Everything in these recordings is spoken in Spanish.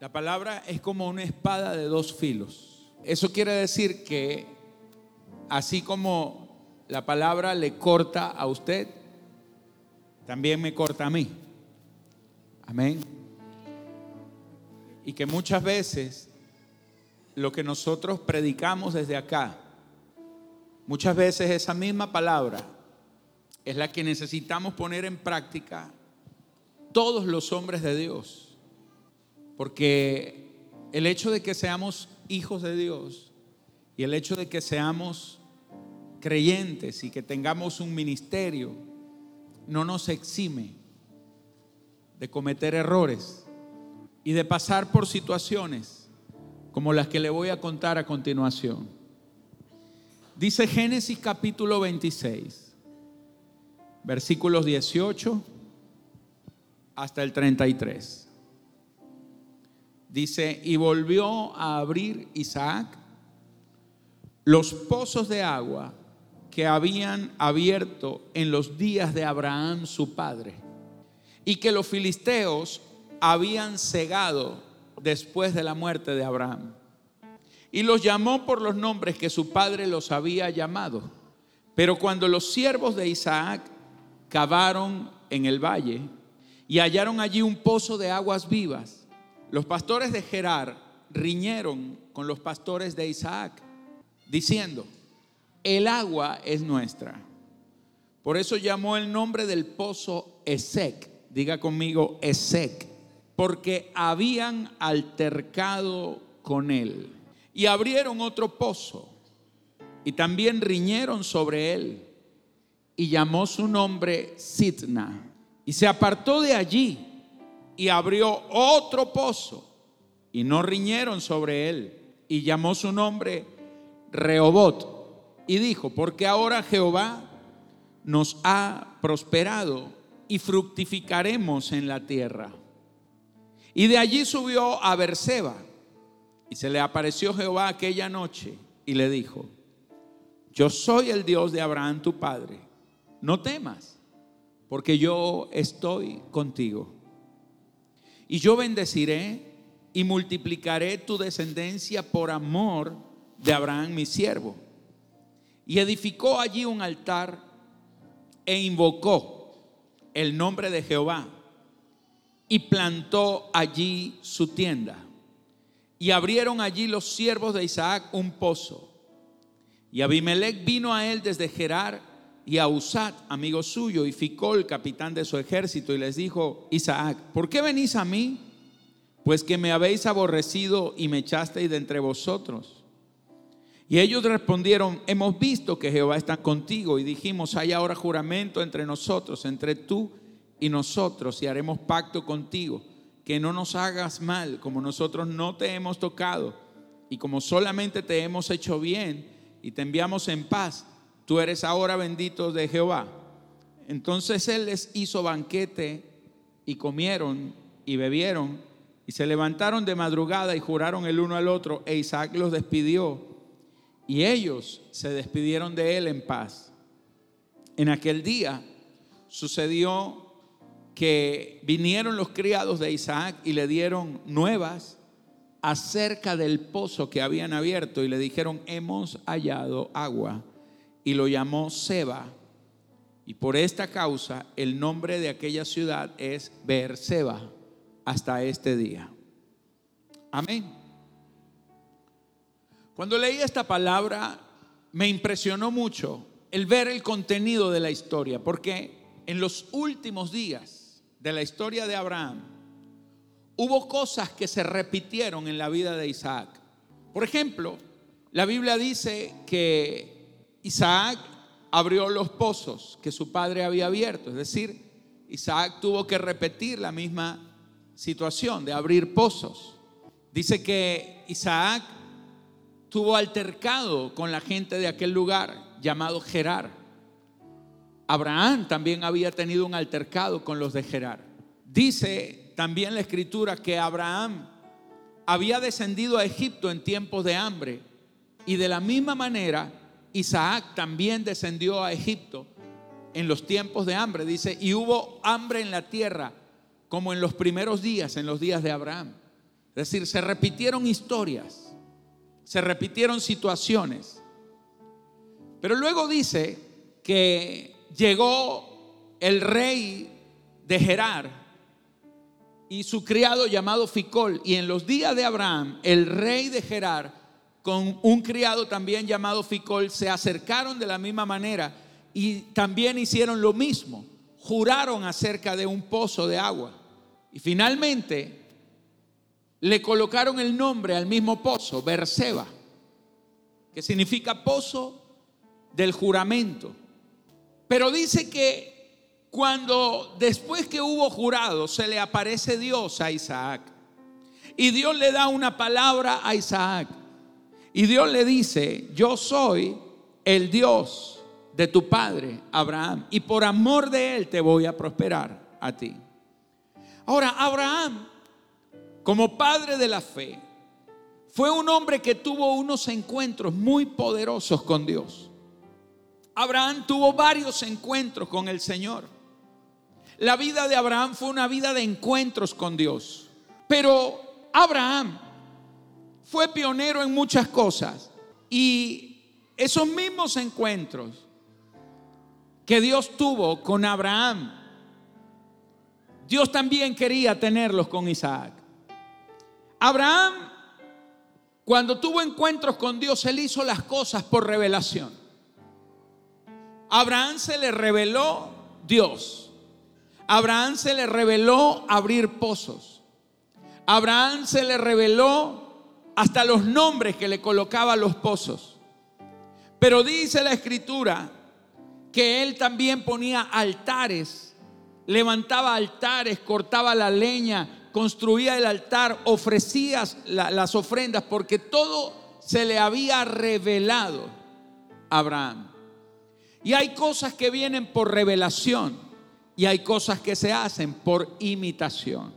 La palabra es como una espada de dos filos. Eso quiere decir que así como la palabra le corta a usted, también me corta a mí. Amén. Y que muchas veces lo que nosotros predicamos desde acá, muchas veces esa misma palabra es la que necesitamos poner en práctica todos los hombres de Dios. Porque el hecho de que seamos hijos de Dios y el hecho de que seamos creyentes y que tengamos un ministerio no nos exime de cometer errores y de pasar por situaciones como las que le voy a contar a continuación. Dice Génesis capítulo 26, versículos 18 hasta el 33. Dice, y volvió a abrir Isaac los pozos de agua que habían abierto en los días de Abraham su padre, y que los filisteos habían cegado después de la muerte de Abraham. Y los llamó por los nombres que su padre los había llamado. Pero cuando los siervos de Isaac cavaron en el valle y hallaron allí un pozo de aguas vivas, los pastores de Gerar riñeron con los pastores de Isaac, diciendo, el agua es nuestra. Por eso llamó el nombre del pozo Esec. Diga conmigo Esec. Porque habían altercado con él. Y abrieron otro pozo. Y también riñeron sobre él. Y llamó su nombre Sitna. Y se apartó de allí. Y abrió otro pozo. Y no riñeron sobre él. Y llamó su nombre Rehobot y dijo, porque ahora Jehová nos ha prosperado y fructificaremos en la tierra. Y de allí subió a Berseba y se le apareció Jehová aquella noche y le dijo, yo soy el Dios de Abraham tu padre, no temas, porque yo estoy contigo. Y yo bendeciré y multiplicaré tu descendencia por amor de Abraham mi siervo y edificó allí un altar e invocó el nombre de Jehová y plantó allí su tienda. Y abrieron allí los siervos de Isaac un pozo. Y Abimelech vino a él desde Gerar y a Usat, amigo suyo, y ficó el capitán de su ejército, y les dijo, Isaac, ¿por qué venís a mí? Pues que me habéis aborrecido y me echasteis de entre vosotros. Y ellos respondieron, hemos visto que Jehová está contigo y dijimos, hay ahora juramento entre nosotros, entre tú y nosotros, y haremos pacto contigo, que no nos hagas mal, como nosotros no te hemos tocado, y como solamente te hemos hecho bien y te enviamos en paz, tú eres ahora bendito de Jehová. Entonces él les hizo banquete y comieron y bebieron y se levantaron de madrugada y juraron el uno al otro, e Isaac los despidió y ellos se despidieron de él en paz. En aquel día sucedió que vinieron los criados de Isaac y le dieron nuevas acerca del pozo que habían abierto y le dijeron, hemos hallado agua. Y lo llamó Seba. Y por esta causa el nombre de aquella ciudad es Beerseba hasta este día. Amén. Cuando leí esta palabra, me impresionó mucho el ver el contenido de la historia, porque en los últimos días de la historia de Abraham, hubo cosas que se repitieron en la vida de Isaac. Por ejemplo, la Biblia dice que Isaac abrió los pozos que su padre había abierto, es decir, Isaac tuvo que repetir la misma situación de abrir pozos. Dice que Isaac tuvo altercado con la gente de aquel lugar llamado Gerar. Abraham también había tenido un altercado con los de Gerar. Dice también la escritura que Abraham había descendido a Egipto en tiempos de hambre y de la misma manera Isaac también descendió a Egipto en los tiempos de hambre. Dice, y hubo hambre en la tierra como en los primeros días, en los días de Abraham. Es decir, se repitieron historias, se repitieron situaciones. Pero luego dice que llegó el rey de Gerar y su criado llamado Ficol. Y en los días de Abraham, el rey de Gerar, con un criado también llamado Ficol, se acercaron de la misma manera y también hicieron lo mismo. Juraron acerca de un pozo de agua. Y finalmente le colocaron el nombre al mismo pozo, Berseba, que significa pozo del juramento. Pero dice que cuando después que hubo jurado se le aparece Dios a Isaac y Dios le da una palabra a Isaac y Dios le dice, yo soy el Dios de tu padre Abraham y por amor de él te voy a prosperar a ti. Ahora, Abraham, como padre de la fe, fue un hombre que tuvo unos encuentros muy poderosos con Dios. Abraham tuvo varios encuentros con el Señor. La vida de Abraham fue una vida de encuentros con Dios. Pero Abraham fue pionero en muchas cosas. Y esos mismos encuentros que Dios tuvo con Abraham Dios también quería tenerlos con Isaac. Abraham, cuando tuvo encuentros con Dios, él hizo las cosas por revelación. Abraham se le reveló Dios. Abraham se le reveló abrir pozos. Abraham se le reveló hasta los nombres que le colocaba a los pozos. Pero dice la escritura que él también ponía altares levantaba altares, cortaba la leña, construía el altar, ofrecía las ofrendas, porque todo se le había revelado a Abraham. Y hay cosas que vienen por revelación y hay cosas que se hacen por imitación.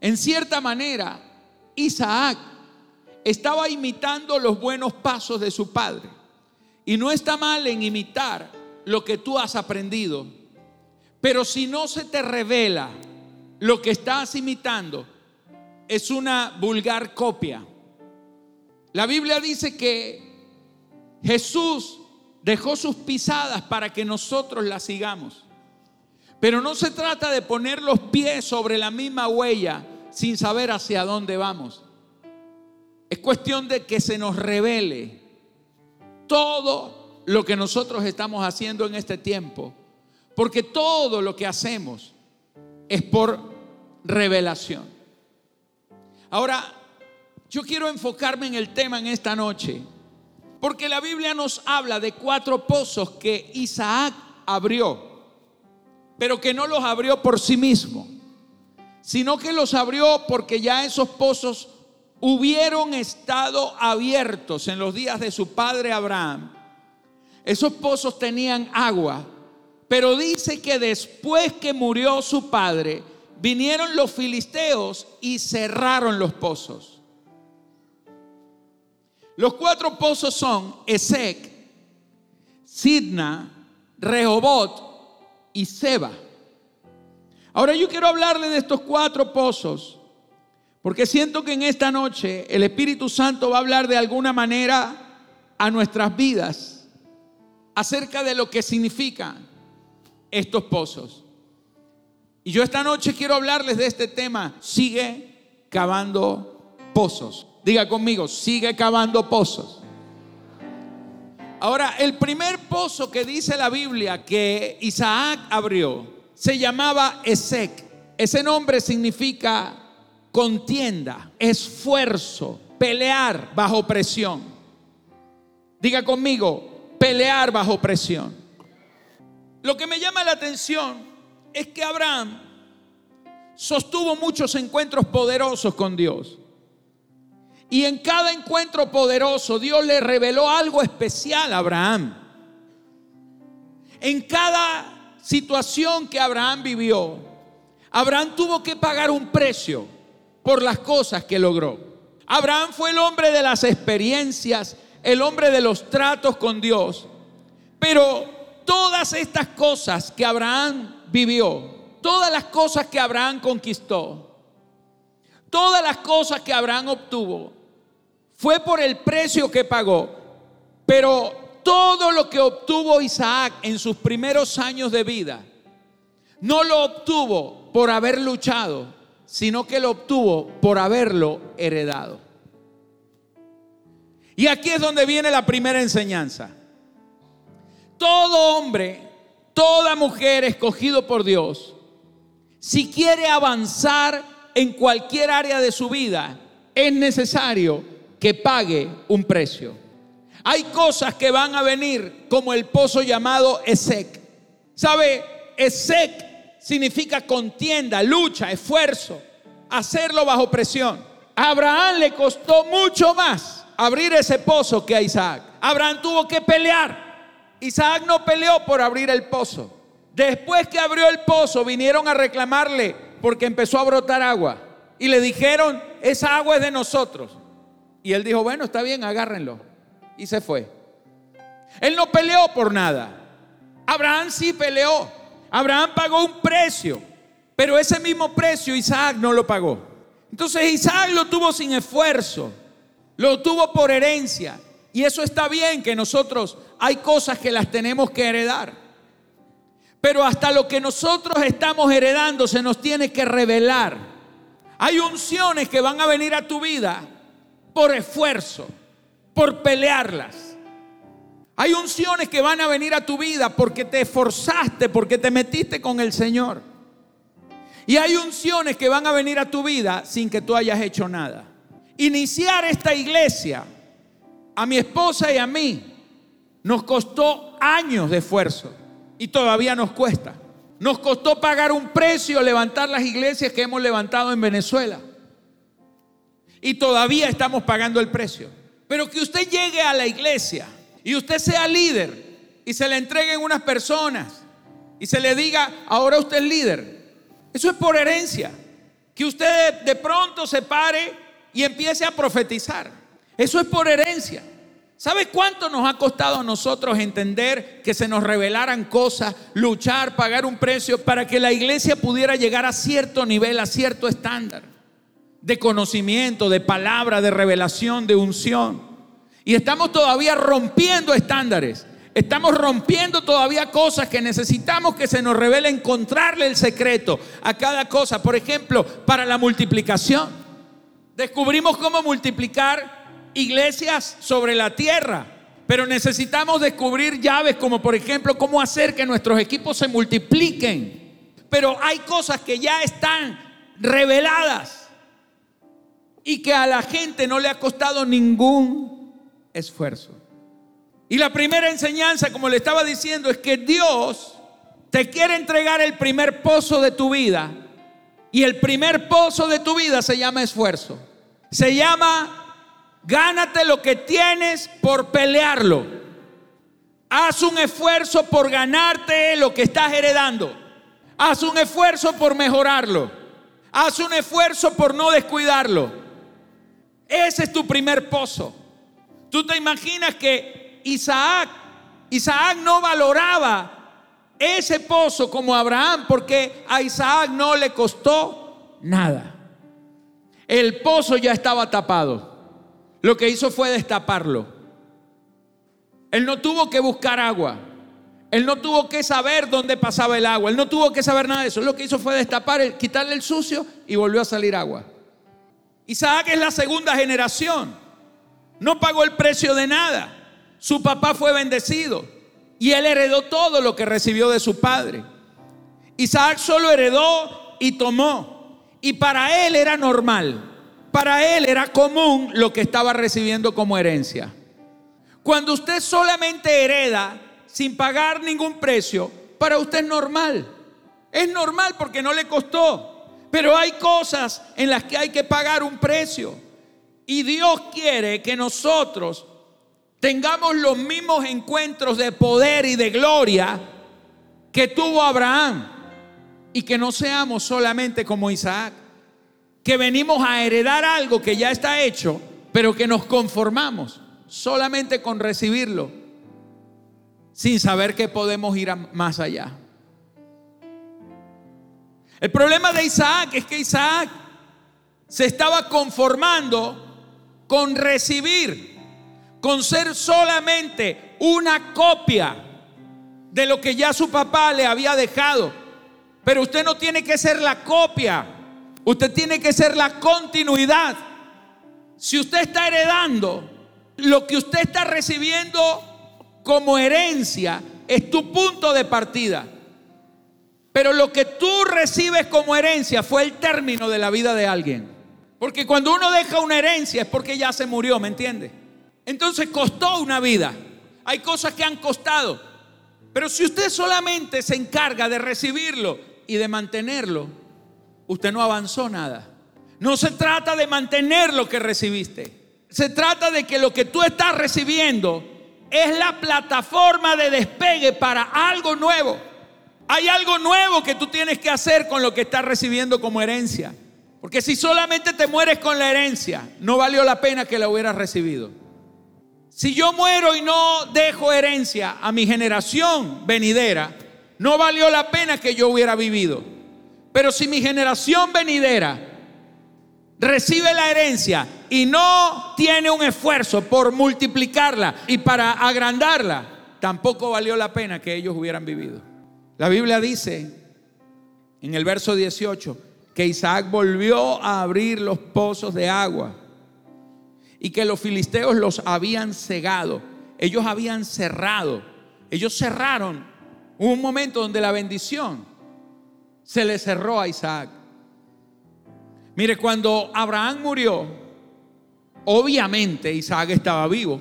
En cierta manera, Isaac estaba imitando los buenos pasos de su padre. Y no está mal en imitar lo que tú has aprendido pero si no se te revela lo que estás imitando, es una vulgar copia. La Biblia dice que Jesús dejó sus pisadas para que nosotros las sigamos. Pero no se trata de poner los pies sobre la misma huella sin saber hacia dónde vamos. Es cuestión de que se nos revele todo lo que nosotros estamos haciendo en este tiempo porque todo lo que hacemos es por revelación. Ahora, yo quiero enfocarme en el tema en esta noche, porque la Biblia nos habla de cuatro pozos que Isaac abrió, pero que no los abrió por sí mismo, sino que los abrió porque ya esos pozos hubieron estado abiertos en los días de su padre Abraham. Esos pozos tenían agua, pero dice que después que murió su padre, vinieron los filisteos y cerraron los pozos. Los cuatro pozos son Esec, Sidna, Rehobot y Seba. Ahora yo quiero hablarle de estos cuatro pozos, porque siento que en esta noche el Espíritu Santo va a hablar de alguna manera a nuestras vidas acerca de lo que significan estos pozos. Y yo esta noche quiero hablarles de este tema. Sigue cavando pozos. Diga conmigo, sigue cavando pozos. Ahora, el primer pozo que dice la Biblia que Isaac abrió se llamaba Esec. Ese nombre significa contienda, esfuerzo, pelear bajo presión. Diga conmigo, pelear bajo presión. Lo que me llama la atención es que Abraham sostuvo muchos encuentros poderosos con Dios. Y en cada encuentro poderoso Dios le reveló algo especial a Abraham. En cada situación que Abraham vivió, Abraham tuvo que pagar un precio por las cosas que logró. Abraham fue el hombre de las experiencias, el hombre de los tratos con Dios. Pero todas estas cosas que Abraham vivió, todas las cosas que Abraham conquistó, todas las cosas que Abraham obtuvo fue por el precio que pagó, pero todo lo que obtuvo Isaac en sus primeros años de vida, no lo obtuvo por haber luchado, sino que lo obtuvo por haberlo heredado. Y aquí es donde viene la primera enseñanza. Todo hombre, toda mujer escogido por Dios, si quiere avanzar en cualquier área de su vida, es necesario que pague un precio. Hay cosas que van a venir como el pozo llamado Esec. ¿Sabe? Esec significa contienda, lucha, esfuerzo, hacerlo bajo presión. A Abraham le costó mucho más abrir ese pozo que a Isaac. Abraham tuvo que pelear. Isaac no peleó por abrir el pozo. Después que abrió el pozo, vinieron a reclamarle porque empezó a brotar agua. Y le dijeron, esa agua es de nosotros. Y él dijo, bueno, está bien, agárrenlo. Y se fue. Él no peleó por nada. Abraham sí peleó. Abraham pagó un precio. Pero ese mismo precio Isaac no lo pagó. Entonces Isaac lo tuvo sin esfuerzo. Lo tuvo por herencia. Y eso está bien que nosotros hay cosas que las tenemos que heredar. Pero hasta lo que nosotros estamos heredando se nos tiene que revelar. Hay unciones que van a venir a tu vida por esfuerzo, por pelearlas. Hay unciones que van a venir a tu vida porque te esforzaste, porque te metiste con el Señor. Y hay unciones que van a venir a tu vida sin que tú hayas hecho nada. Iniciar esta iglesia a mi esposa y a mí nos costó años de esfuerzo y todavía nos cuesta. Nos costó pagar un precio levantar las iglesias que hemos levantado en Venezuela. Y todavía estamos pagando el precio. Pero que usted llegue a la iglesia y usted sea líder y se le entreguen unas personas y se le diga, ahora usted es líder. Eso es por herencia. Que usted de pronto se pare y empiece a profetizar. Eso es por herencia. ¿Sabe cuánto nos ha costado a nosotros entender que se nos revelaran cosas, luchar, pagar un precio para que la iglesia pudiera llegar a cierto nivel, a cierto estándar de conocimiento, de palabra, de revelación, de unción? Y estamos todavía rompiendo estándares. Estamos rompiendo todavía cosas que necesitamos que se nos revele encontrarle el secreto a cada cosa. Por ejemplo, para la multiplicación. Descubrimos cómo multiplicar iglesias sobre la tierra. Pero necesitamos descubrir llaves como por ejemplo cómo hacer que nuestros equipos se multipliquen. Pero hay cosas que ya están reveladas y que a la gente no le ha costado ningún esfuerzo. Y la primera enseñanza, como le estaba diciendo, es que Dios te quiere entregar el primer pozo de tu vida. Y el primer pozo de tu vida se llama esfuerzo. Se llama Gánate lo que tienes por pelearlo. Haz un esfuerzo por ganarte lo que estás heredando. Haz un esfuerzo por mejorarlo. Haz un esfuerzo por no descuidarlo. Ese es tu primer pozo. Tú te imaginas que Isaac, Isaac no valoraba ese pozo como Abraham porque a Isaac no le costó nada. El pozo ya estaba tapado. Lo que hizo fue destaparlo. Él no tuvo que buscar agua. Él no tuvo que saber dónde pasaba el agua. Él no tuvo que saber nada de eso. Lo que hizo fue destapar, quitarle el sucio y volvió a salir agua. Isaac es la segunda generación. No pagó el precio de nada. Su papá fue bendecido y él heredó todo lo que recibió de su padre. Isaac solo heredó y tomó. Y para él era normal para él era común lo que estaba recibiendo como herencia. Cuando usted solamente hereda sin pagar ningún precio, para usted es normal. Es normal porque no le costó. Pero hay cosas en las que hay que pagar un precio. Y Dios quiere que nosotros tengamos los mismos encuentros de poder y de gloria que tuvo Abraham. Y que no seamos solamente como Isaac que venimos a heredar algo que ya está hecho, pero que nos conformamos solamente con recibirlo, sin saber que podemos ir más allá. El problema de Isaac es que Isaac se estaba conformando con recibir, con ser solamente una copia de lo que ya su papá le había dejado. Pero usted no tiene que ser la copia, usted tiene que ser la continuidad. Si usted está heredando, lo que usted está recibiendo como herencia es tu punto de partida. Pero lo que tú recibes como herencia fue el término de la vida de alguien. Porque cuando uno deja una herencia es porque ya se murió, ¿me entiende? Entonces costó una vida. Hay cosas que han costado. Pero si usted solamente se encarga de recibirlo y de mantenerlo, usted no avanzó nada. No se trata de mantener lo que recibiste. Se trata de que lo que tú estás recibiendo es la plataforma de despegue para algo nuevo. Hay algo nuevo que tú tienes que hacer con lo que estás recibiendo como herencia. Porque si solamente te mueres con la herencia, no valió la pena que la hubieras recibido. Si yo muero y no dejo herencia a mi generación venidera, no valió la pena que yo hubiera vivido. Pero si mi generación venidera recibe la herencia y no tiene un esfuerzo por multiplicarla y para agrandarla, tampoco valió la pena que ellos hubieran vivido. La Biblia dice en el verso 18 que Isaac volvió a abrir los pozos de agua y que los filisteos los habían cegado. Ellos habían cerrado. Ellos cerraron. Un momento donde la bendición se le cerró a Isaac. Mire, cuando Abraham murió, obviamente Isaac estaba vivo.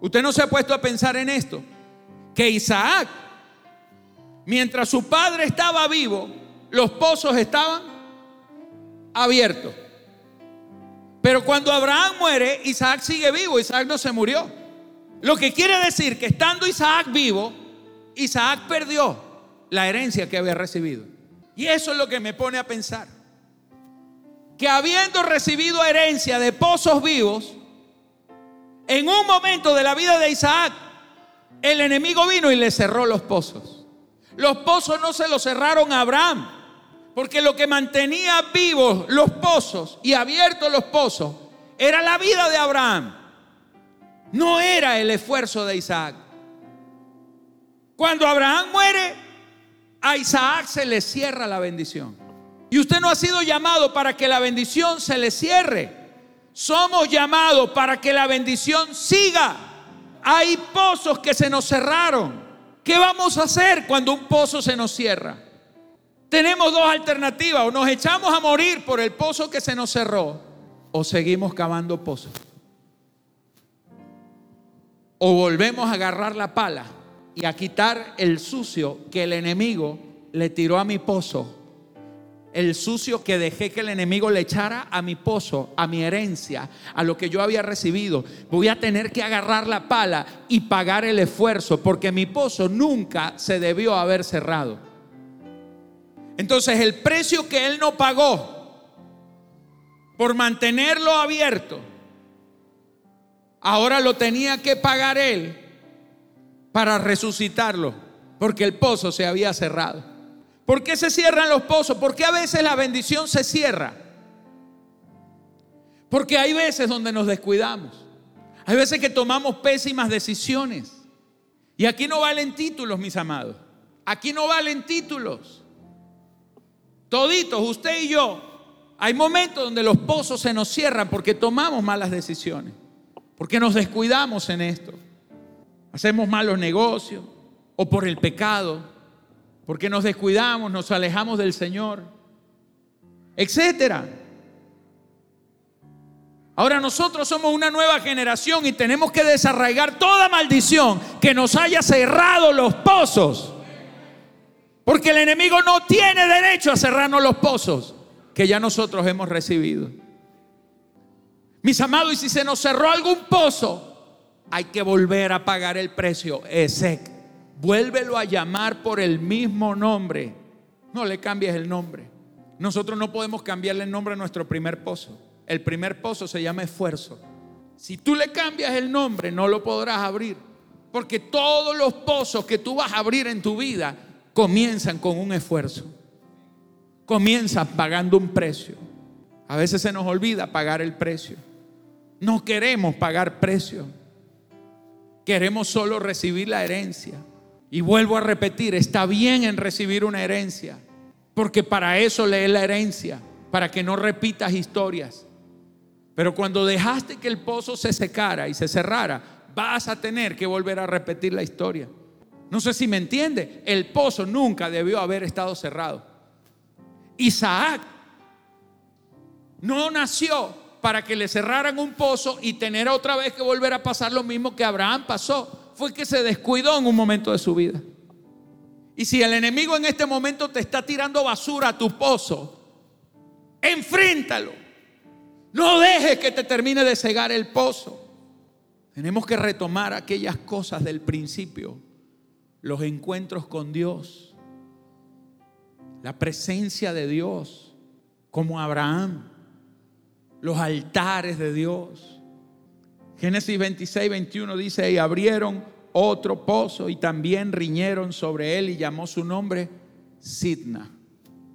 Usted no se ha puesto a pensar en esto. Que Isaac, mientras su padre estaba vivo, los pozos estaban abiertos. Pero cuando Abraham muere, Isaac sigue vivo, Isaac no se murió. Lo que quiere decir que estando Isaac vivo, Isaac perdió la herencia que había recibido. Y eso es lo que me pone a pensar que habiendo recibido herencia de pozos vivos, en un momento de la vida de Isaac, el enemigo vino y le cerró los pozos. Los pozos no se los cerraron a Abraham, porque lo que mantenía vivos los pozos y abiertos los pozos era la vida de Abraham. No era el esfuerzo de Isaac. Cuando Abraham muere, a Isaac se le cierra la bendición. Y usted no ha sido llamado para que la bendición se le cierre. Somos llamados para que la bendición siga. Hay pozos que se nos cerraron. ¿Qué vamos a hacer cuando un pozo se nos cierra? Tenemos dos alternativas. O nos echamos a morir por el pozo que se nos cerró o seguimos cavando pozos. O volvemos a agarrar la pala y a quitar el sucio que el enemigo le tiró a mi pozo el sucio que dejé que el enemigo le echara a mi pozo, a mi herencia, a lo que yo había recibido. Voy a tener que agarrar la pala y pagar el esfuerzo, porque mi pozo nunca se debió haber cerrado. Entonces el precio que él no pagó por mantenerlo abierto, ahora lo tenía que pagar él para resucitarlo, porque el pozo se había cerrado. ¿Por qué se cierran los pozos? ¿Por qué a veces la bendición se cierra? Porque hay veces donde nos descuidamos. Hay veces que tomamos pésimas decisiones. Y aquí no valen títulos, mis amados. Aquí no valen títulos. Toditos, usted y yo, hay momentos donde los pozos se nos cierran porque tomamos malas decisiones. Porque nos descuidamos en esto. Hacemos malos negocios o por el pecado porque nos descuidamos, nos alejamos del Señor, etcétera. Ahora nosotros somos una nueva generación y tenemos que desarraigar toda maldición que nos haya cerrado los pozos. Porque el enemigo no tiene derecho a cerrarnos los pozos que ya nosotros hemos recibido. Mis amados, y si se nos cerró algún pozo, hay que volver a pagar el precio. Ese Vuélvelo a llamar por el mismo nombre. No le cambies el nombre. Nosotros no podemos cambiarle el nombre a nuestro primer pozo. El primer pozo se llama esfuerzo. Si tú le cambias el nombre, no lo podrás abrir. Porque todos los pozos que tú vas a abrir en tu vida comienzan con un esfuerzo. Comienzan pagando un precio. A veces se nos olvida pagar el precio. No queremos pagar precio. Queremos solo recibir la herencia. Y vuelvo a repetir, está bien en recibir una herencia, porque para eso lees la herencia, para que no repitas historias. Pero cuando dejaste que el pozo se secara y se cerrara, vas a tener que volver a repetir la historia. No sé si me entiende, el pozo nunca debió haber estado cerrado. Isaac no nació para que le cerraran un pozo y tener otra vez que volver a pasar lo mismo que Abraham pasó. Fue que se descuidó en un momento de su vida. Y si el enemigo en este momento te está tirando basura a tu pozo, enfréntalo. No dejes que te termine de cegar el pozo. Tenemos que retomar aquellas cosas del principio, los encuentros con Dios, la presencia de Dios, como Abraham los altares de Dios. Génesis 26, 21 dice, y abrieron otro pozo y también riñeron sobre él y llamó su nombre Sidna.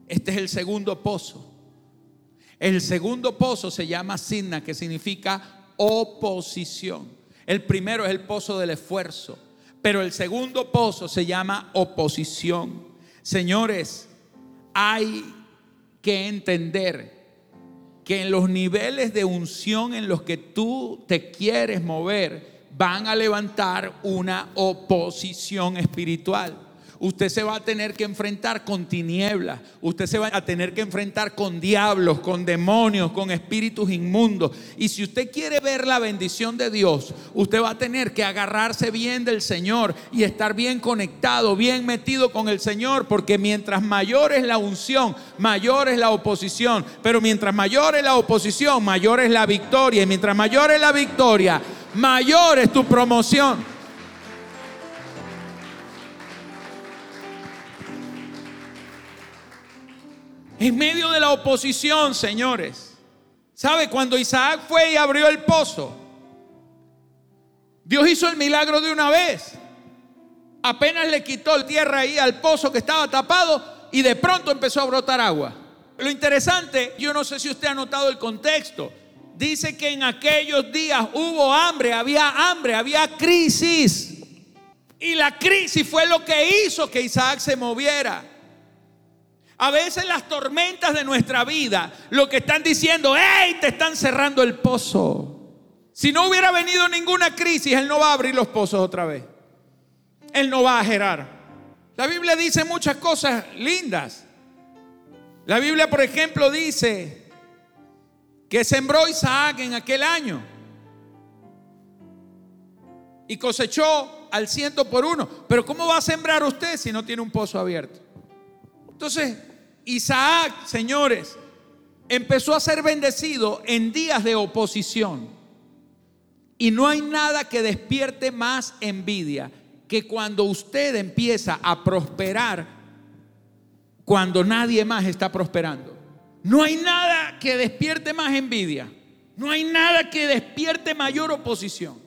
Este es el segundo pozo. El segundo pozo se llama Sidna, que significa oposición. El primero es el pozo del esfuerzo, pero el segundo pozo se llama oposición. Señores, hay que entender que en los niveles de unción en los que tú te quieres mover van a levantar una oposición espiritual. Usted se va a tener que enfrentar con tinieblas. Usted se va a tener que enfrentar con diablos, con demonios, con espíritus inmundos. Y si usted quiere ver la bendición de Dios, usted va a tener que agarrarse bien del Señor y estar bien conectado, bien metido con el Señor. Porque mientras mayor es la unción, mayor es la oposición. Pero mientras mayor es la oposición, mayor es la victoria. Y mientras mayor es la victoria, mayor es tu promoción. En medio de la oposición, señores. ¿Sabe? Cuando Isaac fue y abrió el pozo, Dios hizo el milagro de una vez. Apenas le quitó la tierra ahí al pozo que estaba tapado y de pronto empezó a brotar agua. Lo interesante, yo no sé si usted ha notado el contexto. Dice que en aquellos días hubo hambre, había hambre, había crisis. Y la crisis fue lo que hizo que Isaac se moviera. A veces las tormentas de nuestra vida lo que están diciendo, ¡hey! Te están cerrando el pozo. Si no hubiera venido ninguna crisis, Él no va a abrir los pozos otra vez. Él no va a gerar. La Biblia dice muchas cosas lindas. La Biblia, por ejemplo, dice que sembró Isaac en aquel año y cosechó al ciento por uno. Pero ¿cómo va a sembrar usted si no tiene un pozo abierto? Entonces, Isaac, señores, empezó a ser bendecido en días de oposición. Y no hay nada que despierte más envidia que cuando usted empieza a prosperar cuando nadie más está prosperando. No hay nada que despierte más envidia. No hay nada que despierte mayor oposición.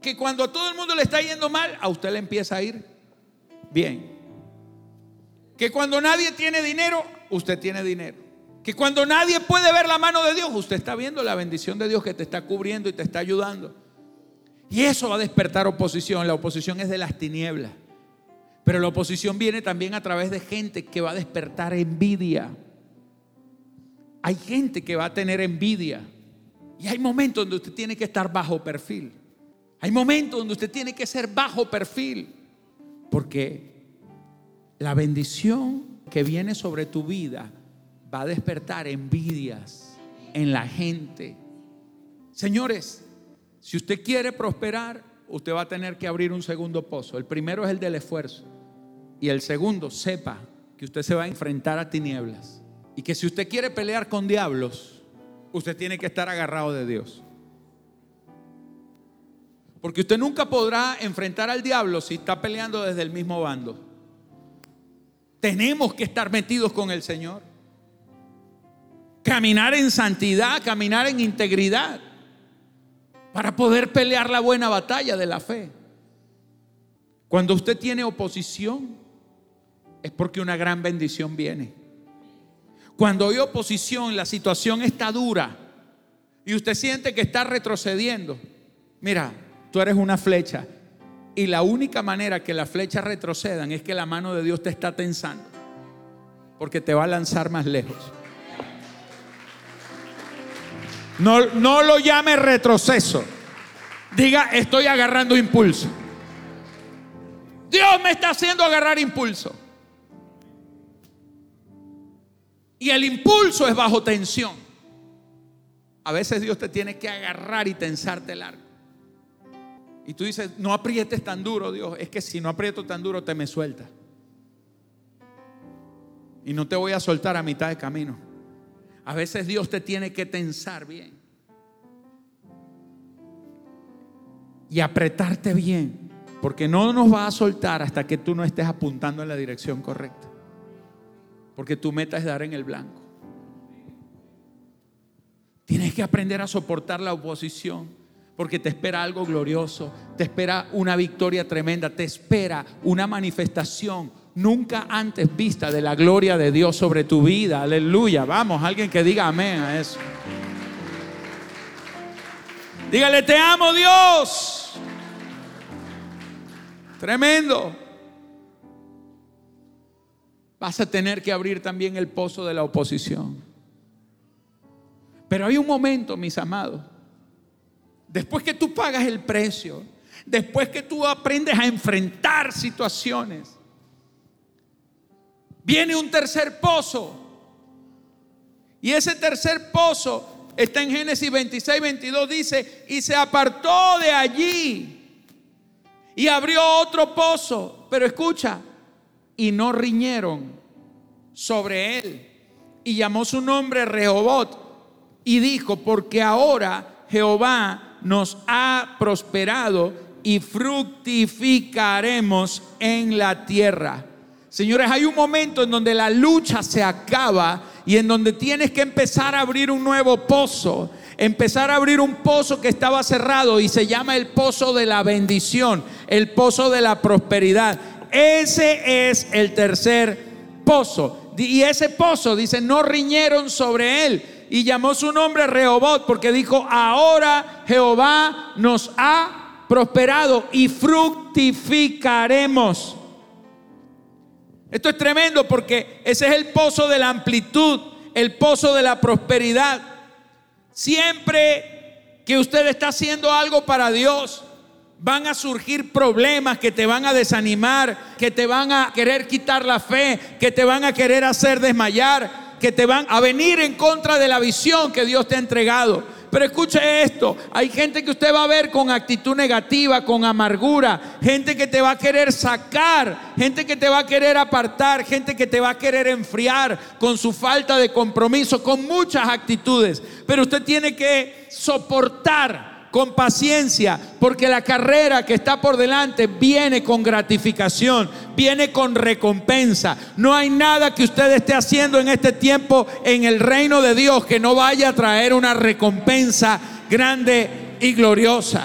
Que cuando a todo el mundo le está yendo mal, a usted le empieza a ir bien. Que cuando nadie tiene dinero, usted tiene dinero. Que cuando nadie puede ver la mano de Dios, usted está viendo la bendición de Dios que te está cubriendo y te está ayudando. Y eso va a despertar oposición. La oposición es de las tinieblas. Pero la oposición viene también a través de gente que va a despertar envidia. Hay gente que va a tener envidia. Y hay momentos donde usted tiene que estar bajo perfil. Hay momentos donde usted tiene que ser bajo perfil. Porque la bendición que viene sobre tu vida va a despertar envidias en la gente. Señores, si usted quiere prosperar, usted va a tener que abrir un segundo pozo. El primero es el del esfuerzo. Y el segundo, sepa que usted se va a enfrentar a tinieblas. Y que si usted quiere pelear con diablos, usted tiene que estar agarrado de Dios. Porque usted nunca podrá enfrentar al diablo si está peleando desde el mismo bando. Tenemos que estar metidos con el Señor. Caminar en santidad, caminar en integridad, para poder pelear la buena batalla de la fe. Cuando usted tiene oposición, es porque una gran bendición viene. Cuando hay oposición, la situación está dura y usted siente que está retrocediendo. Mira, tú eres una flecha y la única manera que las flechas retrocedan es que la mano de Dios te está tensando porque te va a lanzar más lejos. No, no lo llame retroceso. Diga, estoy agarrando impulso. Dios me está haciendo agarrar impulso. Y el impulso es bajo tensión. A veces Dios te tiene que agarrar y tensarte largo. Y tú dices, no aprietes tan duro, Dios. Es que si no aprieto tan duro, te me suelta. Y no te voy a soltar a mitad de camino. A veces Dios te tiene que tensar bien. Y apretarte bien. Porque no nos va a soltar hasta que tú no estés apuntando en la dirección correcta. Porque tu meta es dar en el blanco. Tienes que aprender a soportar la oposición. Porque te espera algo glorioso. Te espera una victoria tremenda. Te espera una manifestación nunca antes vista de la gloria de Dios sobre tu vida. Aleluya. Vamos, alguien que diga amén a eso. Dígale, te amo Dios. Tremendo vas a tener que abrir también el pozo de la oposición. Pero hay un momento, mis amados, después que tú pagas el precio, después que tú aprendes a enfrentar situaciones, viene un tercer pozo. Y ese tercer pozo está en Génesis 26, 22, dice, y se apartó de allí y abrió otro pozo. Pero escucha, y no riñeron sobre él. Y llamó su nombre Rehobot y dijo, porque ahora Jehová nos ha prosperado y fructificaremos en la tierra. Señores, hay un momento en donde la lucha se acaba y en donde tienes que empezar a abrir un nuevo pozo, empezar a abrir un pozo que estaba cerrado y se llama el pozo de la bendición, el pozo de la prosperidad. Ese es el tercer pozo. Y ese pozo, dice, no riñeron sobre él. Y llamó su nombre Rehobot porque dijo, ahora Jehová nos ha prosperado y fructificaremos. Esto es tremendo porque ese es el pozo de la amplitud, el pozo de la prosperidad. Siempre que usted está haciendo algo para Dios, van a surgir problemas que te van a desanimar, que te van a querer quitar la fe, que te van a querer hacer desmayar, que te van a venir en contra de la visión que Dios te ha entregado. Pero escuche esto, hay gente que usted va a ver con actitud negativa, con amargura, gente que te va a querer sacar, gente que te va a querer apartar, gente que te va a querer enfriar con su falta de compromiso, con muchas actitudes. Pero usted tiene que soportar con paciencia, porque la carrera que está por delante viene con gratificación, viene con recompensa. No hay nada que usted esté haciendo en este tiempo en el reino de Dios que no vaya a traer una recompensa grande y gloriosa.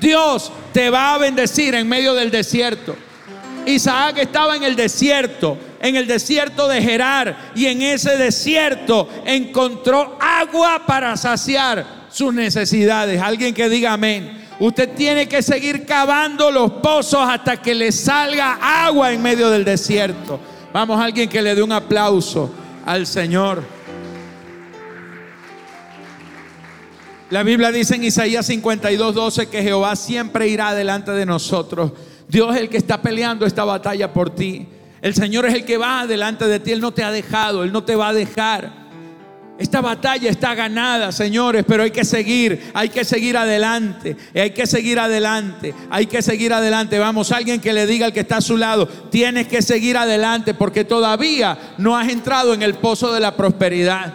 Dios te va a bendecir en medio del desierto. Isaac estaba en el desierto, en el desierto de Gerar, y en ese desierto encontró agua para saciar sus necesidades. Alguien que diga amén. Usted tiene que seguir cavando los pozos hasta que le salga agua en medio del desierto. Vamos, alguien que le dé un aplauso al Señor. La Biblia dice en Isaías 52, 12 que Jehová siempre irá delante de nosotros. Dios es el que está peleando esta batalla por ti. El Señor es el que va delante de ti. Él no te ha dejado, Él no te va a dejar. Esta batalla está ganada, señores, pero hay que seguir, hay que seguir adelante, hay que seguir adelante, hay que seguir adelante. Vamos, alguien que le diga al que está a su lado, tienes que seguir adelante porque todavía no has entrado en el pozo de la prosperidad.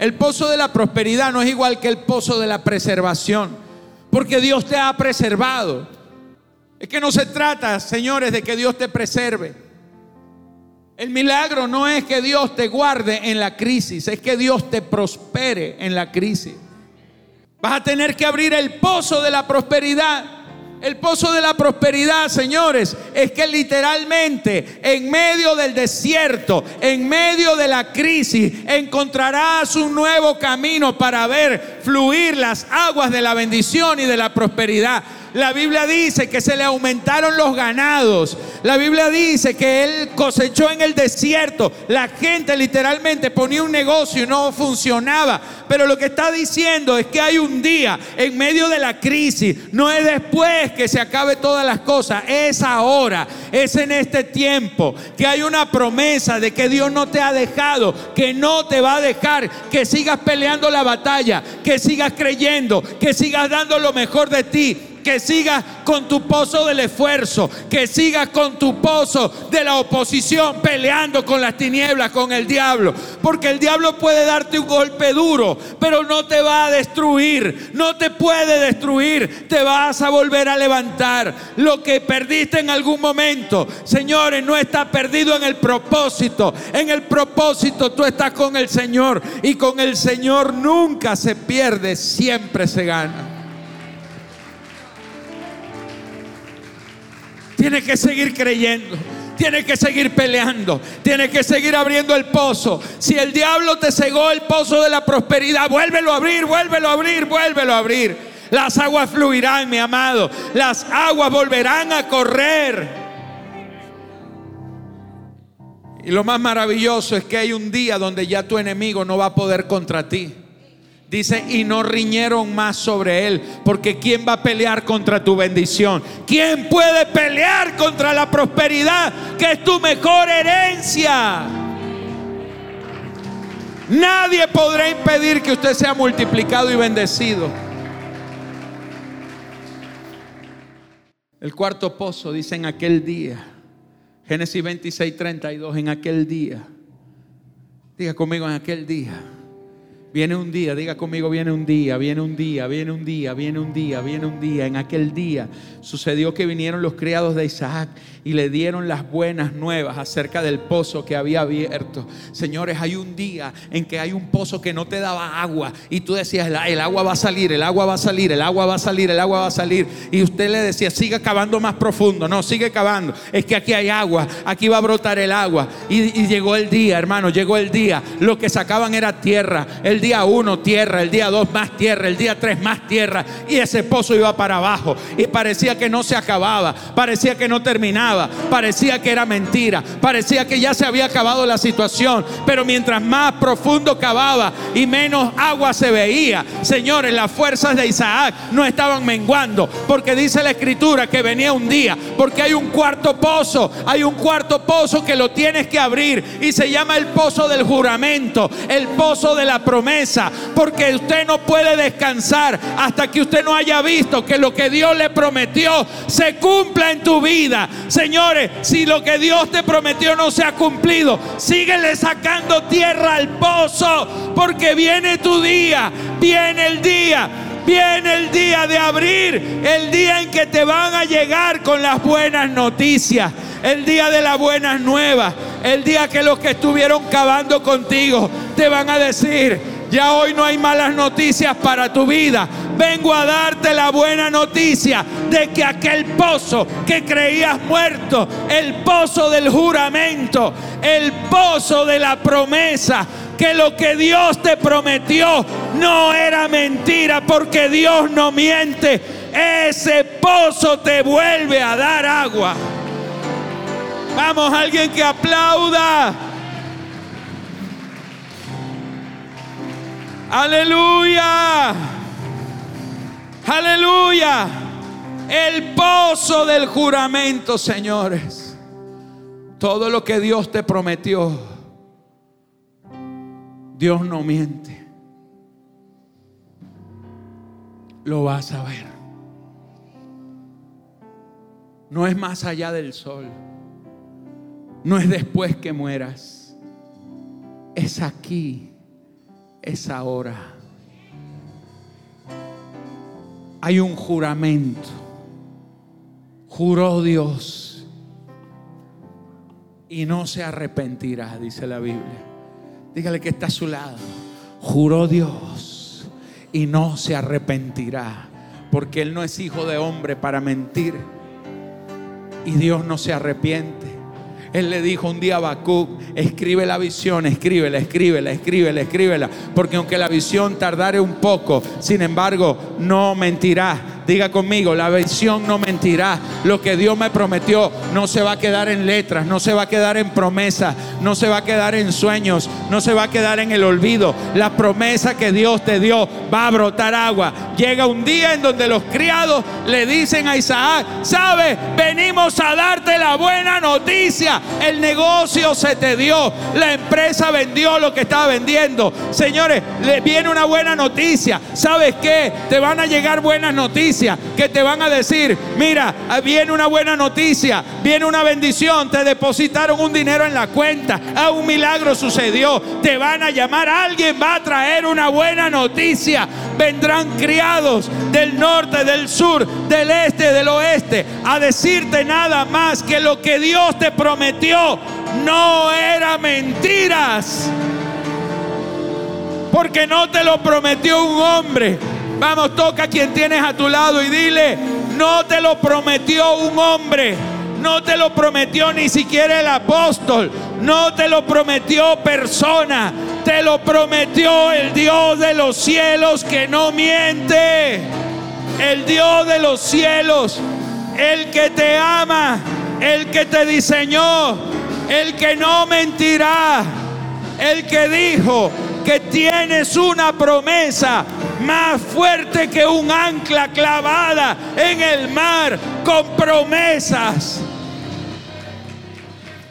El pozo de la prosperidad no es igual que el pozo de la preservación, porque Dios te ha preservado. Es que no se trata, señores, de que Dios te preserve. El milagro no es que Dios te guarde en la crisis, es que Dios te prospere en la crisis. Vas a tener que abrir el pozo de la prosperidad El pozo de la prosperidad, señores, es que literalmente en medio del desierto, en medio de la crisis, encontrarás un nuevo camino para ver fluir las aguas de la bendición y de la prosperidad. La Biblia dice que se le aumentaron los ganados. La Biblia dice que él cosechó en el desierto. La gente literalmente ponía un negocio y no funcionaba. Pero lo que está diciendo es que hay un día en medio de la crisis. No es después que se acabe todas las cosas. Es ahora. Es en este tiempo. Que hay una promesa de que Dios no te ha dejado. Que no te va a dejar. Que sigas peleando la batalla. Que sigas creyendo. Que sigas dando lo mejor de ti que sigas con tu pozo del esfuerzo, que sigas con tu pozo de la oposición peleando con las tinieblas, con el diablo. Porque el diablo puede darte un golpe duro, pero no te va a destruir, no te puede destruir, te vas a volver a levantar. Lo que perdiste en algún momento, señores, no está perdido en el propósito. En el propósito tú estás con el Señor y con el Señor nunca se pierde, siempre se gana. Tienes que seguir creyendo. Tienes que seguir peleando. Tienes que seguir abriendo el pozo. Si el diablo te cegó el pozo de la prosperidad, vuélvelo a abrir, vuélvelo a abrir, vuélvelo a abrir. Las aguas fluirán, mi amado. Las aguas volverán a correr. Y lo más maravilloso es que hay un día donde ya tu enemigo no va a poder contra ti. Dice, y no riñeron más sobre él, porque ¿quién va a pelear contra tu bendición? ¿Quién puede pelear contra la prosperidad que es tu mejor herencia? Nadie podrá impedir que usted sea multiplicado y bendecido. El cuarto pozo dice en aquel día, Génesis 26, 32, en aquel día. Diga conmigo en aquel día Viene un día, diga conmigo, viene un día, viene un día, viene un día, viene un día, viene un día. En aquel día sucedió que vinieron los criados de Isaac y le dieron las buenas nuevas acerca del pozo que había abierto. Señores, hay un día en que hay un pozo que no te daba agua y tú decías, el, agua va a salir, el agua va a salir, el agua va a salir, el agua va a salir. Y usted le decía, sigue cavando más profundo. No, sigue cavando. Es que aquí hay agua, aquí va a brotar el agua. Y, y llegó el día, hermano, llegó el día. Lo que sacaban era tierra. El día uno tierra, el día dos más tierra, el día tres más tierra. Y ese pozo iba para abajo. Y parecía que no se acababa, parecía que no terminaba, parecía que era mentira, parecía que ya se había acabado la situación. Pero mientras más profundo cavaba y menos agua se veía, señores, las fuerzas de Isaac no estaban menguando. Porque dice la escritura que venía un día, porque hay un cuarto pozo, hay un cuarto pozo que lo tienes que abrir y se llama el pozo del juramento, el pozo de la promesa porque usted no puede descansar hasta que usted no haya visto que lo que Dios le prometió se cumpla en tu vida. Señores, si lo que Dios te prometió no se ha cumplido, síguele sacando tierra al pozo, porque viene tu día, viene el día. Viene el día de abrir, el día en que te van a llegar con las buenas noticias, el día de las buenas nuevas, el día que los que estuvieron cavando contigo te van a decir, ya hoy no hay malas noticias para tu vida. Vengo a darte la buena noticia de que aquel pozo que creías muerto, el pozo del juramento, el pozo de la promesa, que lo que Dios te prometió no era mentira porque Dios no miente. Ese pozo te vuelve a dar agua. Vamos, alguien que aplauda. Aleluya. Aleluya. El pozo del juramento, señores. Todo lo que Dios te prometió, Dios no miente. Lo vas a ver. No es más allá del sol. No es después que mueras. Es aquí es ahora. Hay un juramento. Juró Dios y no se arrepentirá, dice la Biblia. Dígale que está a su lado. Juró Dios y no se arrepentirá. porque Él no es hijo de hombre para mentir. Y Dios no se arrepiente. Él le dijo un día a Habacuc, escribe la visión, escríbela, escríbela, escríbela, escríbela, porque aunque la visión tardare un poco, sin embargo, no mentirá. Diga conmigo, la visión no mentirá. Lo que Dios me prometió no se va a quedar en letras, no se va a quedar en promesas, no se va a quedar en sueños, no se va a quedar en el olvido. La promesa que Dios te dio va a brotar agua. Llega un día en donde los criados le dicen a Isaac, ¿sabes? Venimos a darte la buena noticia. El negocio se te dio, la empresa vendió lo que estaba vendiendo. Señores, le viene una buena noticia. ¿Sabes qué? Te van a llegar buenas noticias que te van a decir, mira, ah, viene una buena noticia, viene una bendición, te depositaron un dinero en la cuenta, a ah, un milagro sucedió, te van a llamar, alguien va a traer una buena noticia, vendrán criados del norte, del sur, del este, del oeste, a decirte nada más que lo que Dios te prometió no era mentiras. Porque no te lo prometió un hombre, Vamos, toca a quien tienes a tu lado y dile, no te lo prometió un hombre, no te lo prometió ni siquiera el apóstol, no te lo prometió persona, te lo prometió el Dios de los cielos que no miente, el Dios de los cielos, el que te ama, el que te diseñó, el que no mentirá, el que dijo que tienes una promesa más fuerte que un ancla clavada en el mar con promesas.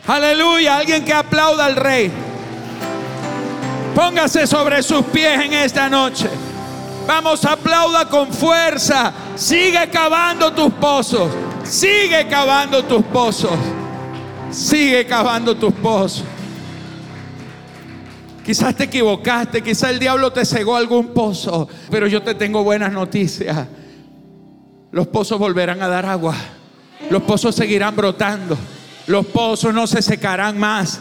Aleluya, alguien que aplauda al rey. Póngase sobre sus pies en esta noche. Vamos, aplauda con fuerza. Sigue cavando tus pozos. Sigue cavando tus pozos. Sigue cavando tus pozos. Quizás te equivocaste, quizás el diablo te cegó algún pozo, pero yo te tengo buenas noticias. Los pozos volverán a dar agua. Los pozos seguirán brotando. Los pozos no se secarán más.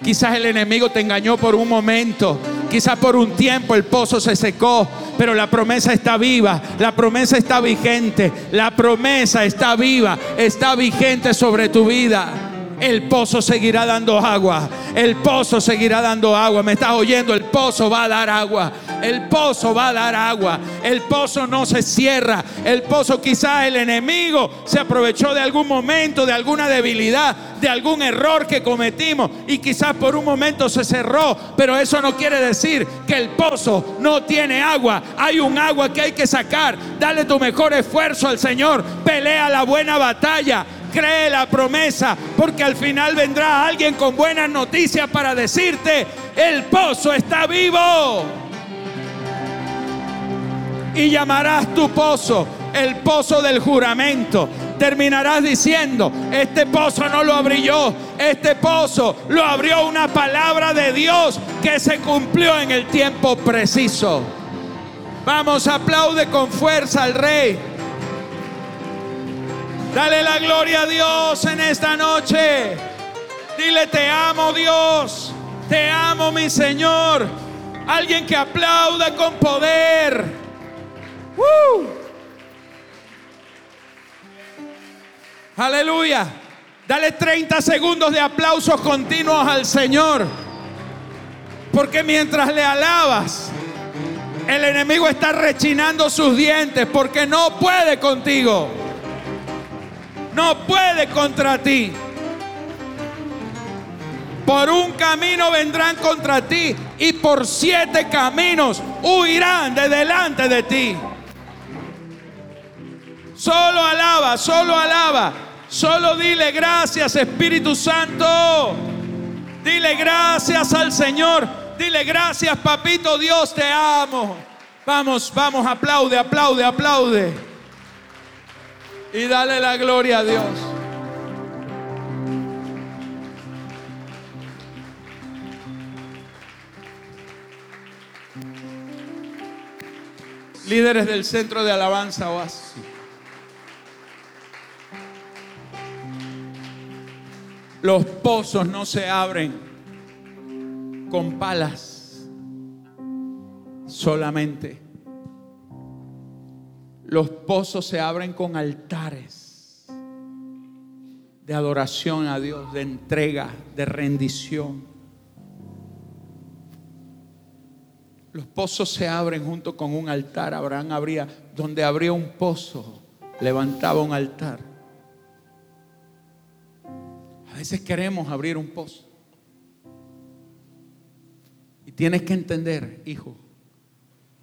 Quizás el enemigo te engañó por un momento. Quizás por un tiempo el pozo se secó. Pero la promesa está viva. La promesa está vigente. La promesa está viva. Está vigente sobre tu vida el pozo seguirá dando agua. El pozo seguirá dando agua. ¿Me estás oyendo? El pozo va a dar agua. El pozo va a dar agua. El pozo no se cierra. El pozo quizás el enemigo se aprovechó de algún momento, de alguna debilidad, de algún error que cometimos y quizás por un momento se cerró. Pero eso no quiere decir que el pozo no tiene agua. Hay un agua que hay que sacar. Dale tu mejor esfuerzo al Señor. Pelea la buena batalla cree la promesa, porque al final vendrá alguien con buenas noticias para decirte, el pozo está vivo. Y llamarás tu pozo el pozo del juramento. Terminarás diciendo, este pozo no lo abrí yo, este pozo lo abrió una palabra de Dios que se cumplió en el tiempo preciso. Vamos, aplaude con fuerza al rey. Dale la gloria a Dios en esta noche. Dile, te amo Dios. Te amo mi Señor. Alguien que aplauda con poder. Aleluya. Dale 30 segundos de aplausos continuos al Señor. Porque mientras le alabas, el enemigo está rechinando sus dientes porque no puede contigo no puede contra ti. Por un camino vendrán contra ti y por siete caminos huirán de delante de ti. Solo alaba, solo alaba. Solo dile gracias Espíritu Santo. Dile gracias al Señor. Dile gracias Papito Dios, te amo. Vamos, vamos, aplaude, aplaude, aplaude y dale la gloria a Dios. Líderes del centro de alabanza Oasis. Los pozos no se abren con palas solamente los pozos se abren con altares de adoración a Dios, de entrega, de rendición. Los pozos se abren junto con un altar. Abraham abría, donde abría un pozo, levantaba un altar. A veces queremos abrir un pozo. Y tienes que entender, hijo,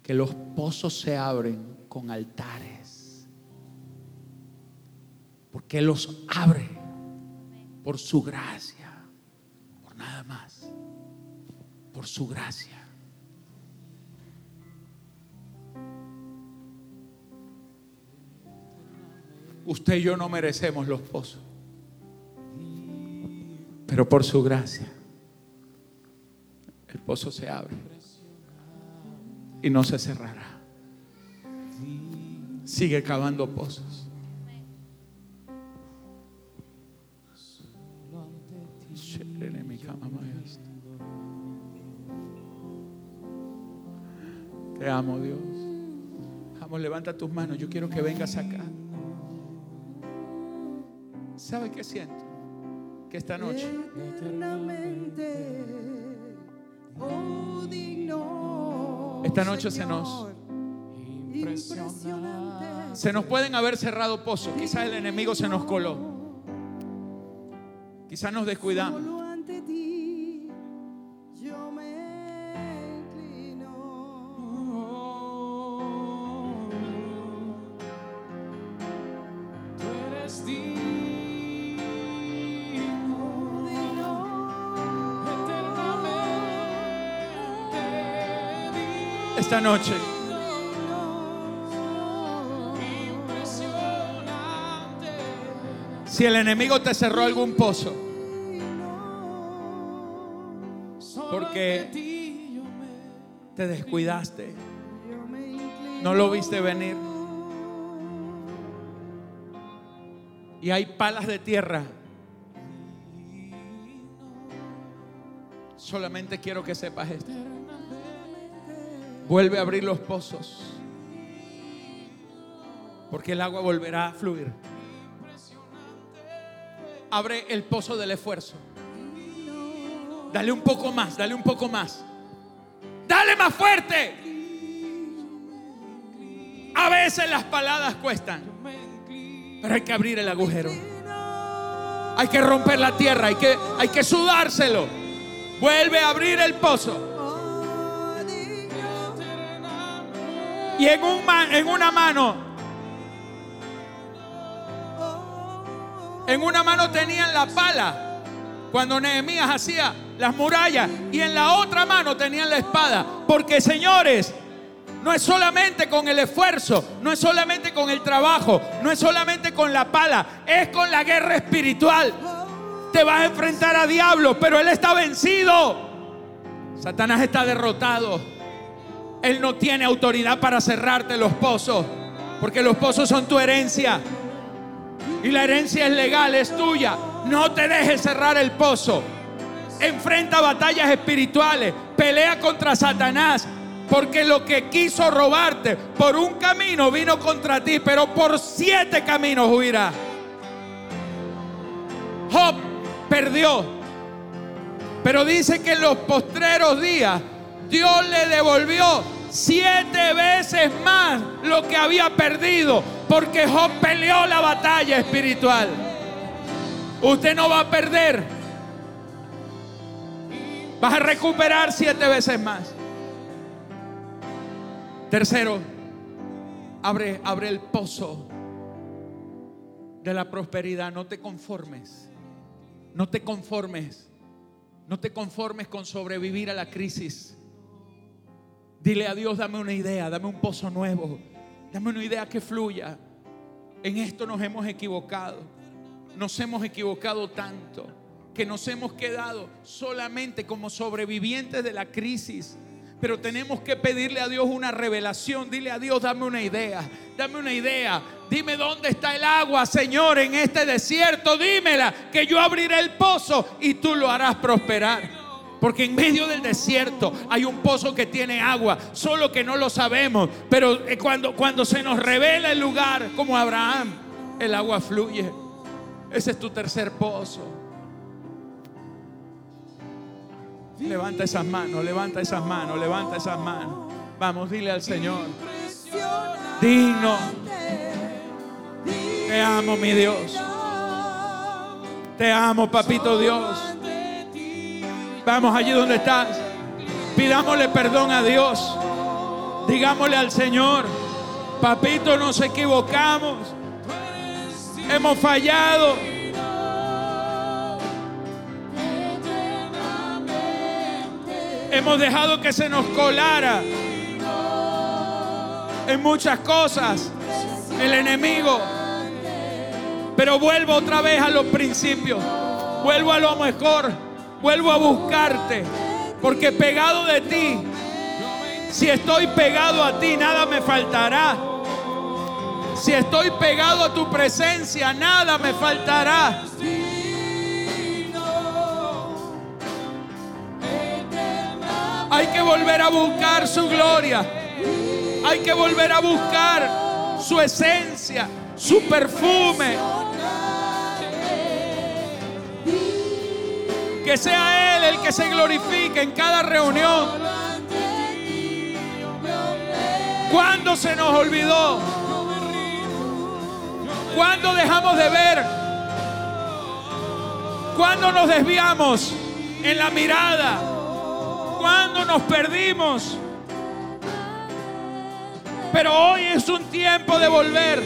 que los pozos se abren con altares. Porque los abre por su gracia, por nada más, por su gracia. Usted y yo no merecemos los pozos, pero por su gracia el pozo se abre y no se cerrará. Sigue cavando pozos. Te amo, Dios. Vamos, levanta tus manos. Yo quiero que vengas acá. ¿Sabe qué siento? Que esta noche. Esta noche se nos. Se nos pueden haber cerrado pozos. Quizás el enemigo se nos coló. Quizás nos descuidamos. esta noche. Si el enemigo te cerró algún pozo, porque te descuidaste, no lo viste venir. Y hay palas de tierra. Solamente quiero que sepas esto. Vuelve a abrir los pozos. Porque el agua volverá a fluir. Abre el pozo del esfuerzo. Dale un poco más, dale un poco más. Dale más fuerte. A veces las paladas cuestan. Pero hay que abrir el agujero. Hay que romper la tierra, hay que, hay que sudárselo. Vuelve a abrir el pozo. y en, un, en una mano, en una mano tenían la pala cuando Nehemías hacía las murallas y en la otra mano tenían la espada. Porque señores, no es solamente con el esfuerzo, no es solamente con el trabajo, no es solamente con la pala, es con la guerra espiritual. Te vas a enfrentar a diablo, pero él está vencido. Satanás está derrotado. Él no tiene autoridad para cerrarte los pozos, porque los pozos son tu herencia. Y la herencia es legal, es tuya. No te dejes cerrar el pozo. Enfrenta batallas espirituales. Pelea contra Satanás. Porque lo que quiso robarte por un camino vino contra ti, pero por siete caminos huirá. Job perdió. Pero dice que en los postreros días Dios le devolvió siete veces más lo que había perdido, porque Job peleó la batalla espiritual. Usted no va a perder. Vas a recuperar siete veces más. Tercero, abre, abre el pozo de la prosperidad. No te conformes. No te conformes. No te conformes con sobrevivir a la crisis. Dile a Dios, dame una idea, dame un pozo nuevo, dame una idea que fluya. En esto nos hemos equivocado, nos hemos equivocado tanto que nos hemos quedado solamente como sobrevivientes de la crisis. Pero tenemos que pedirle a Dios una revelación. Dile a Dios, dame una idea, dame una idea. Dime dónde está el agua, Señor, en este desierto. Dímela, que yo abriré el pozo y tú lo harás prosperar. Porque en medio del desierto hay un pozo que tiene agua, solo que no lo sabemos. Pero eh, cuando, cuando se nos revela el lugar, como Abraham, el agua fluye. Ese es tu tercer pozo. Levanta esas manos, levanta esas manos, levanta esas manos. Vamos, dile al Señor. Digno. Te amo, mi Dios. Te amo, papito Dios. Vamos allí donde estás. Pidámosle perdón a Dios. Digámosle al Señor, papito, nos equivocamos. Hemos fallado. Hemos dejado que se nos colara en muchas cosas el enemigo. Pero vuelvo otra vez a los principios. Vuelvo a lo mejor. Vuelvo a buscarte. Porque pegado de ti, si estoy pegado a ti, nada me faltará. Si estoy pegado a tu presencia, nada me faltará. Hay que volver a buscar su gloria. Hay que volver a buscar su esencia, su perfume. Que sea Él el que se glorifique en cada reunión. ¿Cuándo se nos olvidó? ¿Cuándo dejamos de ver? ¿Cuándo nos desviamos en la mirada? ¿Cuándo nos perdimos? Pero hoy es un tiempo de volver.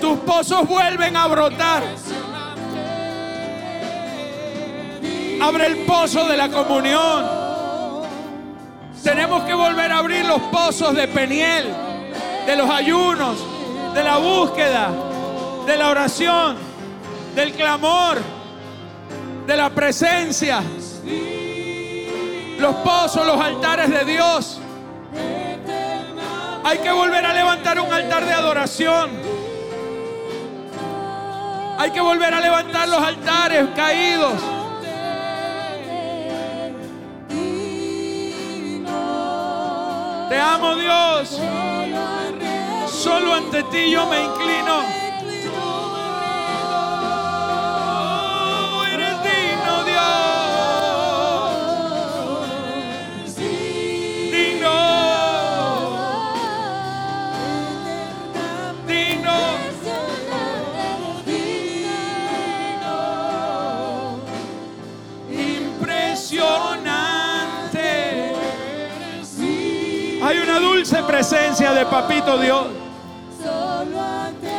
Tus pozos vuelven a brotar. Abre el pozo de la comunión. Tenemos que volver a abrir los pozos de Peniel, de los ayunos, de la búsqueda, de la oración, del clamor, de la presencia. Los pozos, los altares de Dios. Hay que volver a levantar un altar de adoración. Hay que volver a levantar los altares caídos. Te amo Dios. Solo ante ti yo me inclino. Presencia de Papito Dios.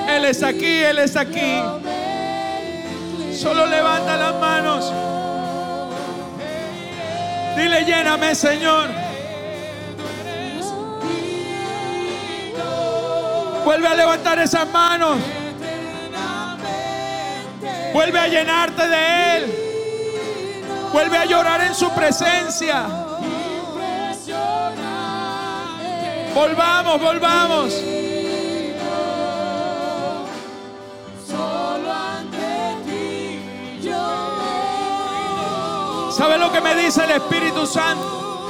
Él es aquí, Él es aquí. Solo levanta las manos. Dile, lléname, Señor. Vuelve a levantar esas manos. Vuelve a llenarte de Él. Vuelve a llorar en su presencia. Volvamos, volvamos. Solo ante ti ¿Sabe lo que me dice el Espíritu Santo?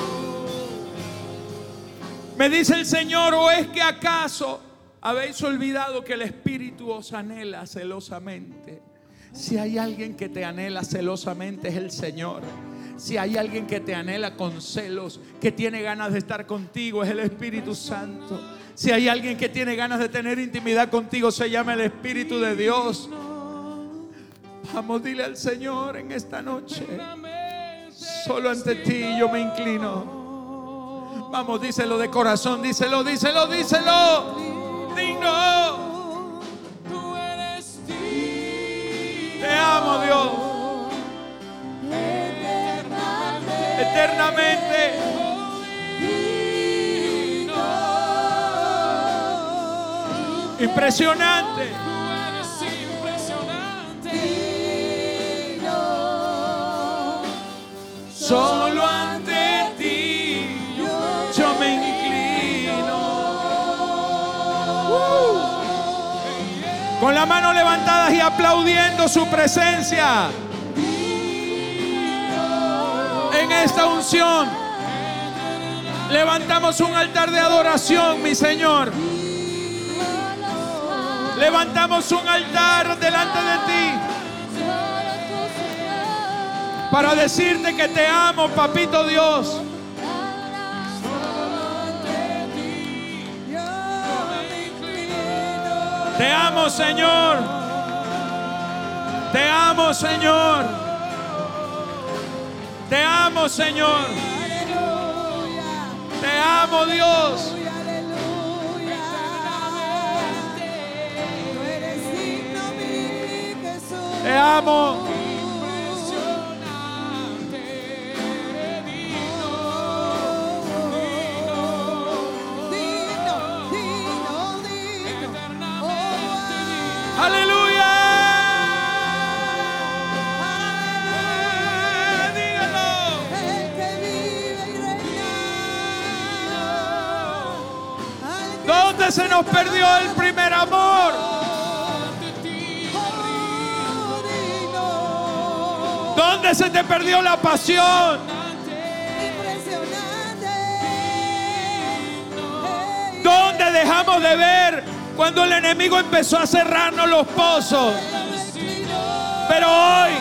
Me dice el Señor, ¿o es que acaso habéis olvidado que el Espíritu os anhela celosamente? Si hay alguien que te anhela celosamente es el Señor. Si hay alguien que te anhela con celos, que tiene ganas de estar contigo, es el Espíritu Santo. Si hay alguien que tiene ganas de tener intimidad contigo, se llama el Espíritu de Dios. Vamos, dile al Señor en esta noche. Solo ante ti yo me inclino. Vamos, díselo de corazón, díselo, díselo, díselo. Digno. Te amo, Dios. Eternamente. Impresionante. Solo ante ti yo me inclino. Con las manos levantadas y aplaudiendo su presencia. Esta unción. Levantamos un altar de adoración, mi Señor. Levantamos un altar delante de ti para decirte que te amo, papito Dios. Te amo, Señor. Te amo, Señor. Te amo, Señor. Te amo, Dios. Te amo. Se nos perdió el primer amor? ¿Dónde se te perdió la pasión? ¿Dónde dejamos de ver cuando el enemigo empezó a cerrarnos los pozos? Pero hoy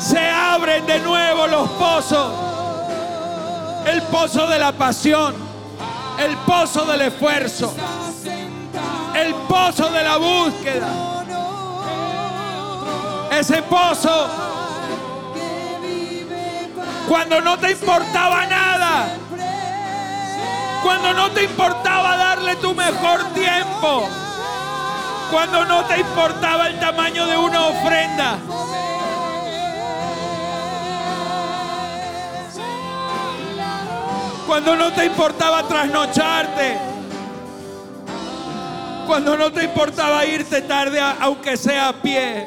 se abren de nuevo los pozos. El pozo de la pasión, el pozo del esfuerzo, el pozo de la búsqueda. Ese pozo cuando no te importaba nada. Cuando no te importaba darle tu mejor tiempo. Cuando no te importaba el tamaño de una ofrenda. Cuando no te importaba trasnocharte. Cuando no te importaba irte tarde, aunque sea a pie.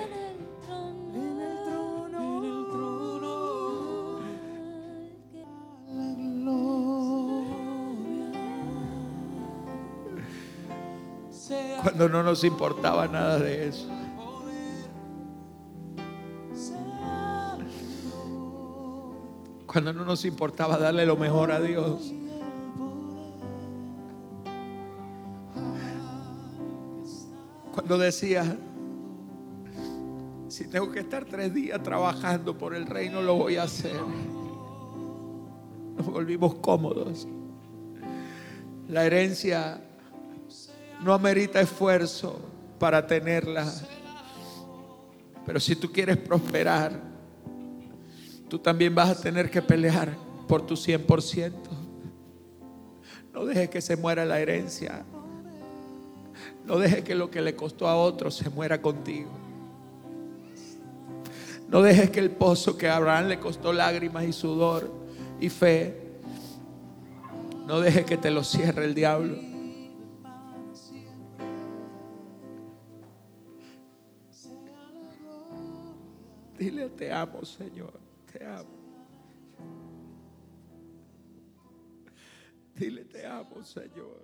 Cuando no nos importaba nada de eso. Cuando no nos importaba darle lo mejor a Dios. Cuando decía, si tengo que estar tres días trabajando por el reino, lo voy a hacer. Nos volvimos cómodos. La herencia no amerita esfuerzo para tenerla. Pero si tú quieres prosperar, tú también vas a tener que pelear por tu 100%. No dejes que se muera la herencia. No dejes que lo que le costó a otros se muera contigo. No dejes que el pozo que a Abraham le costó lágrimas y sudor y fe, no dejes que te lo cierre el diablo. Dile, te amo, Señor, te amo. Dile, te amo, Señor.